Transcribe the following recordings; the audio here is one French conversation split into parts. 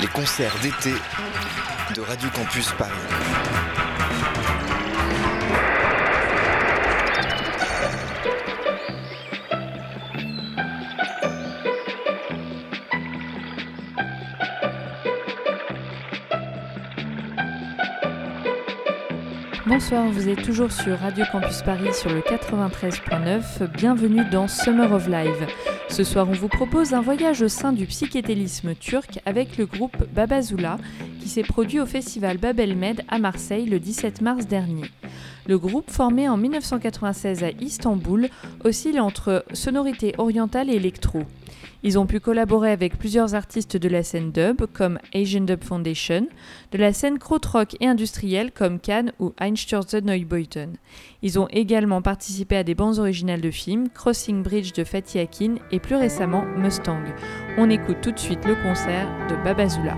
Les concerts d'été de Radio Campus Paris. Bonsoir, vous êtes toujours sur Radio Campus Paris sur le 93.9. Bienvenue dans Summer of Live. Ce soir, on vous propose un voyage au sein du psychédélisme turc avec le groupe Babazula qui s'est produit au festival Babelmed à Marseille le 17 mars dernier. Le groupe, formé en 1996 à Istanbul, oscille entre sonorité orientale et électro. Ils ont pu collaborer avec plusieurs artistes de la scène dub comme Asian Dub Foundation, de la scène krautrock et industrielle comme Cannes ou Einstürze Neubeuten. Ils ont également participé à des bandes originales de films, Crossing Bridge de Fatih Akin et plus récemment Mustang. On écoute tout de suite le concert de Babazula.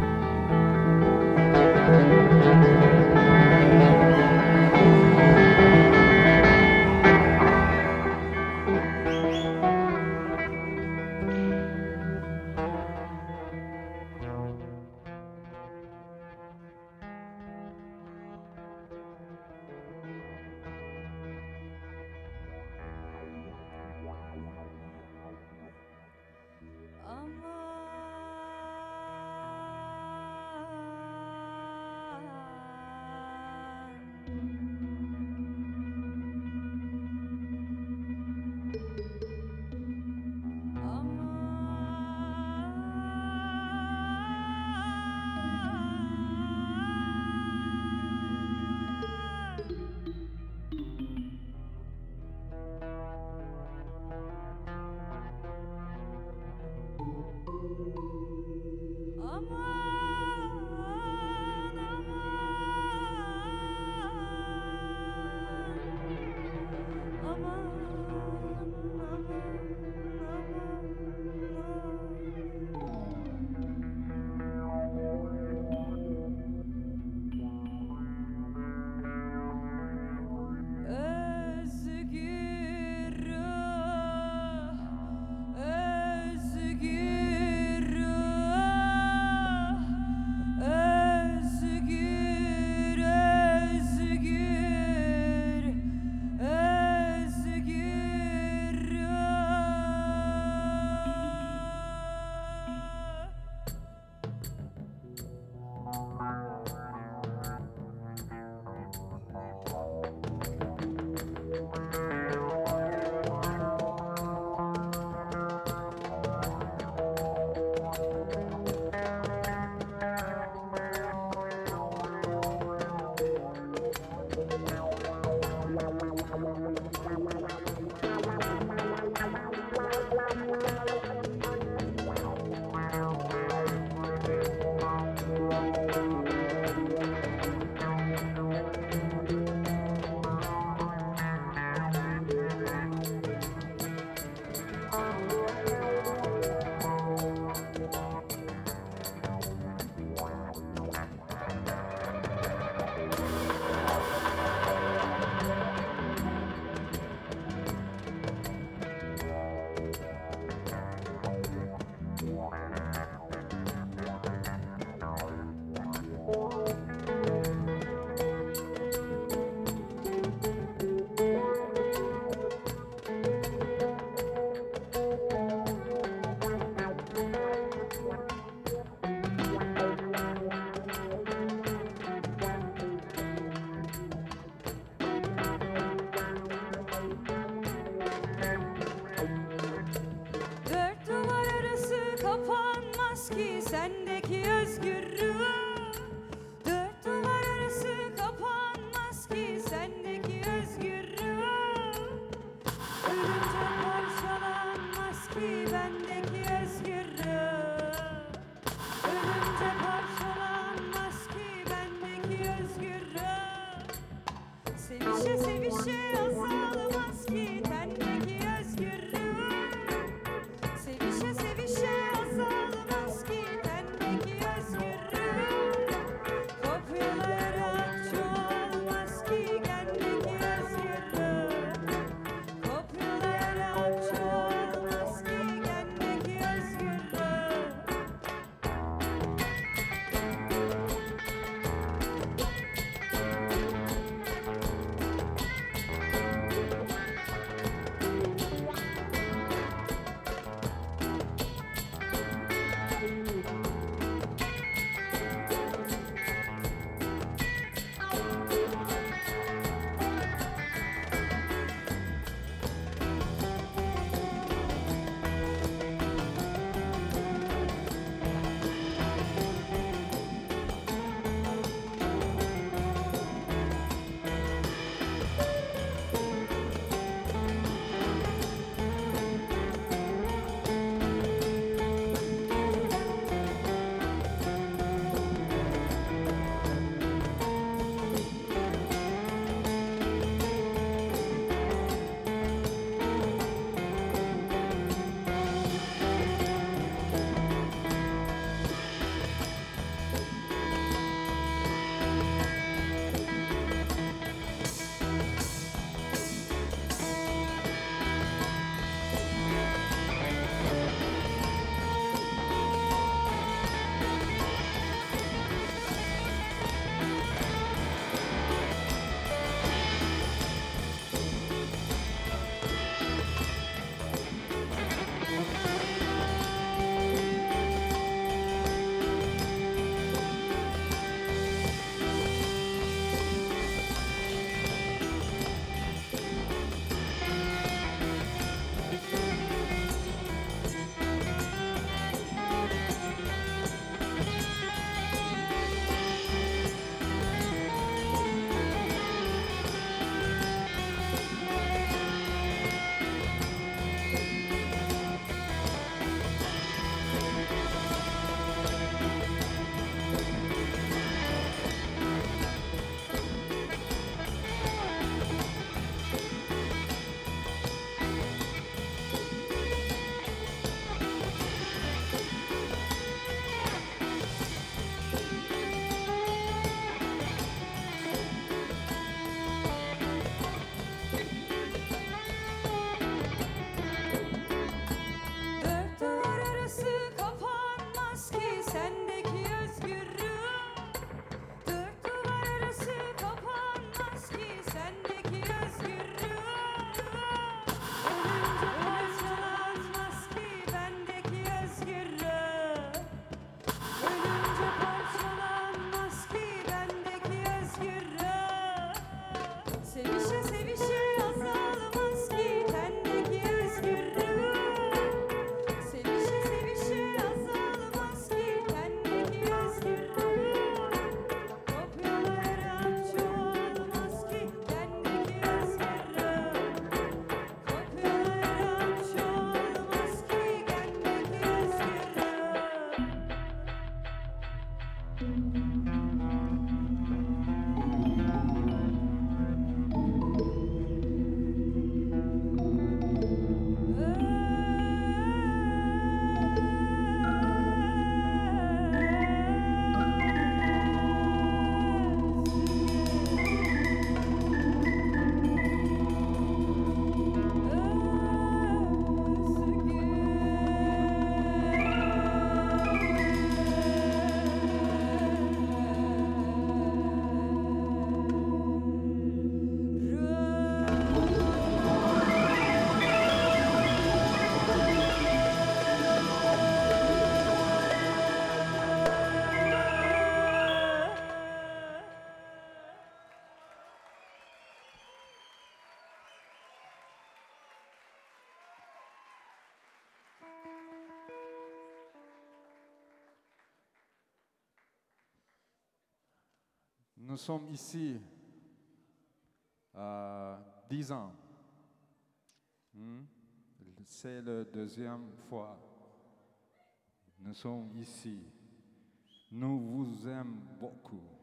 Nous sommes ici à 10 ans. Hmm? C'est la deuxième fois. Nous sommes ici. Nous vous aimons beaucoup.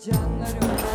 canlarım.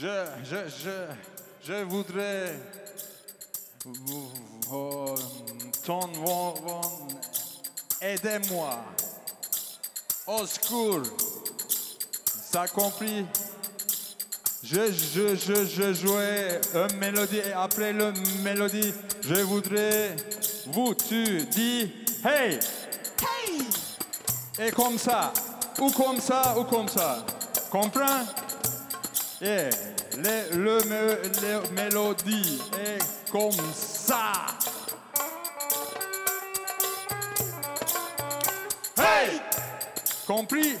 Je, je, je, je voudrais ton, aidez-moi. Au secours. Ça compris? Je, je, je, je jouais une mélodie et après la mélodie, je voudrais vous, tu dis hey, hey, et comme ça, ou comme ça, ou comme ça. Comprends? Et le, le, le mélodie est comme ça. Hey! Compris?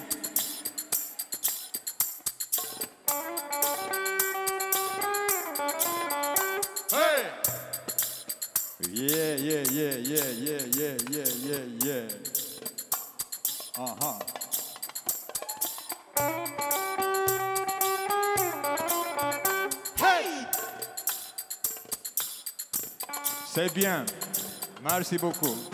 Bien. Merci beaucoup.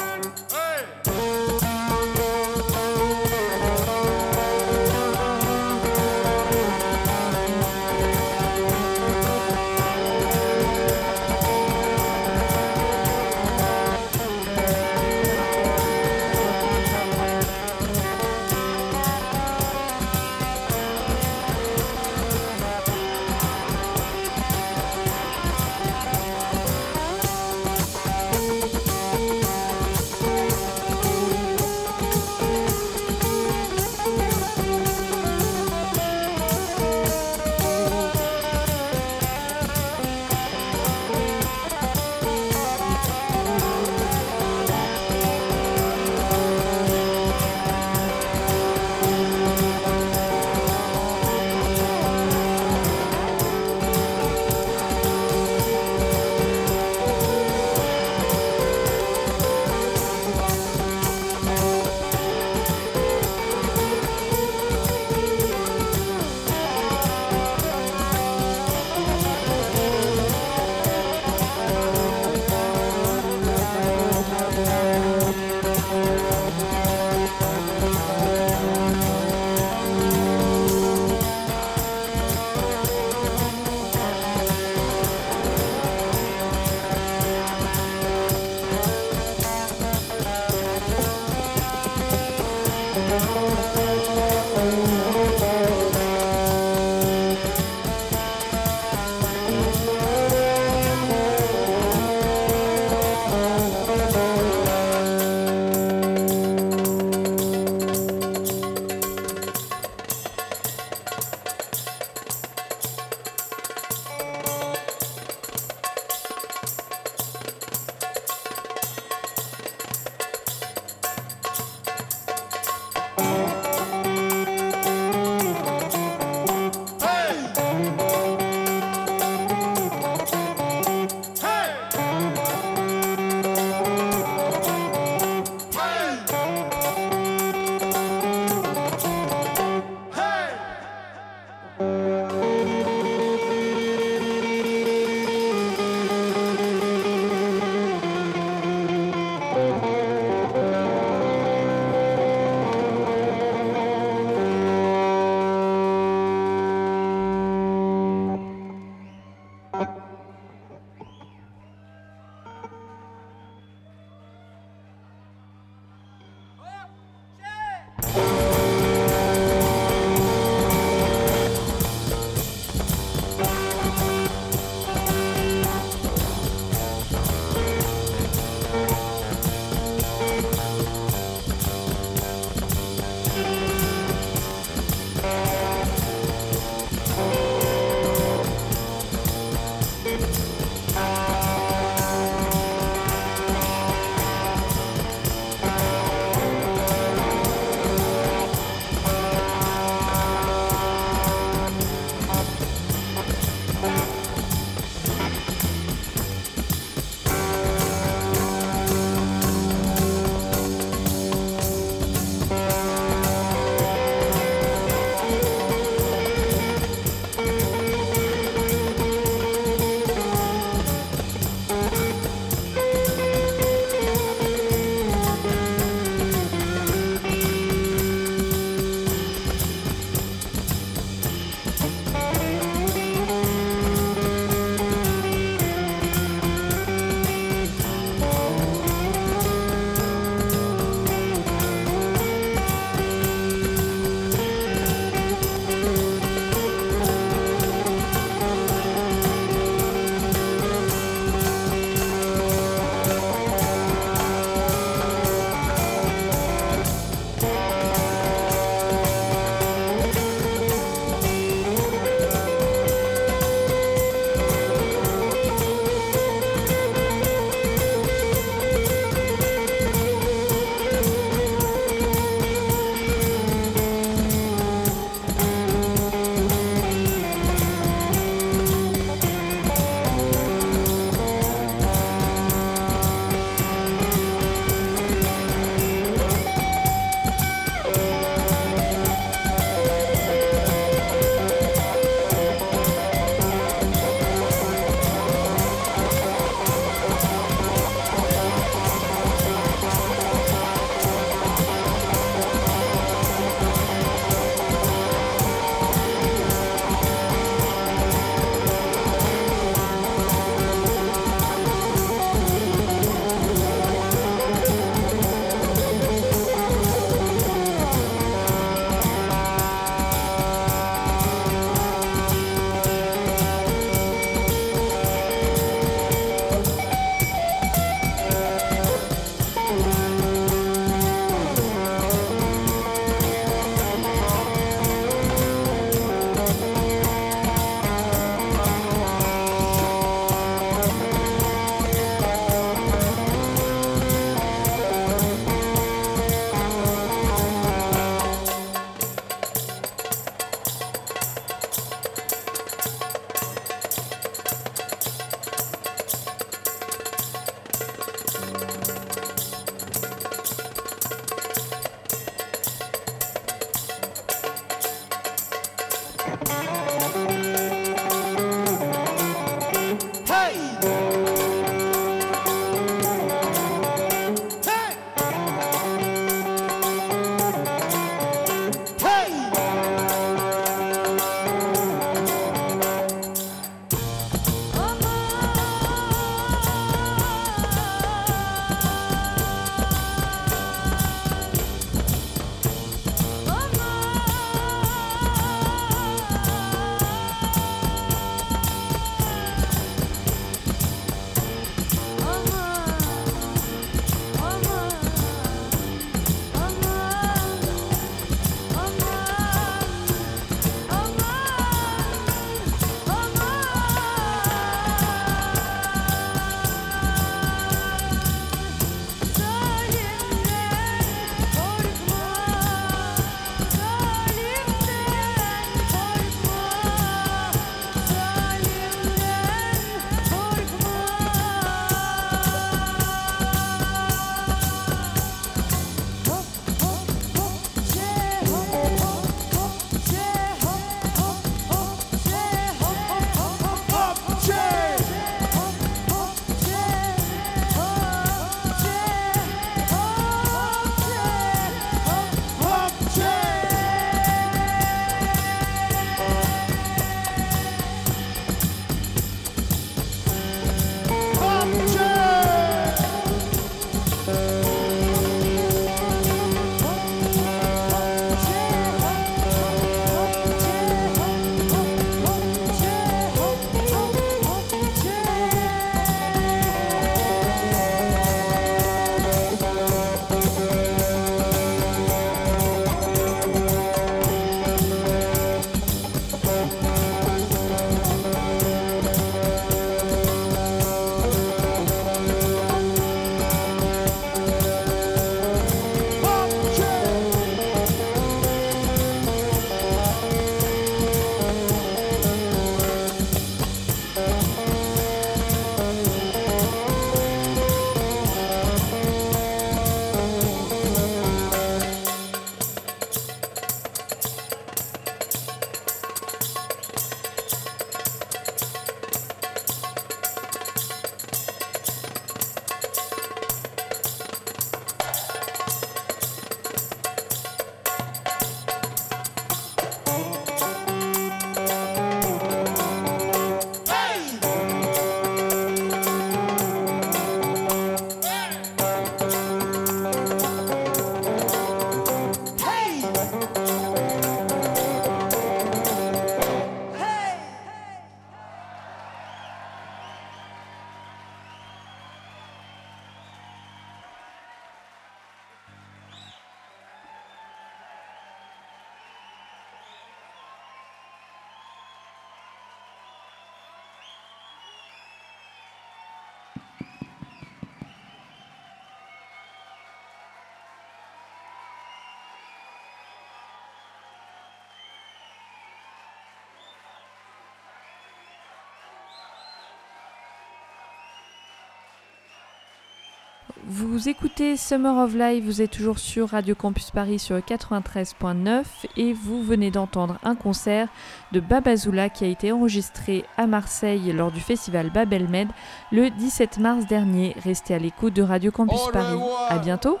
Vous écoutez Summer of Life, vous êtes toujours sur Radio Campus Paris sur le 93.9 et vous venez d'entendre un concert de Babazoula qui a été enregistré à Marseille lors du festival Babelmed le 17 mars dernier. Restez à l'écoute de Radio Campus Paris. À bientôt.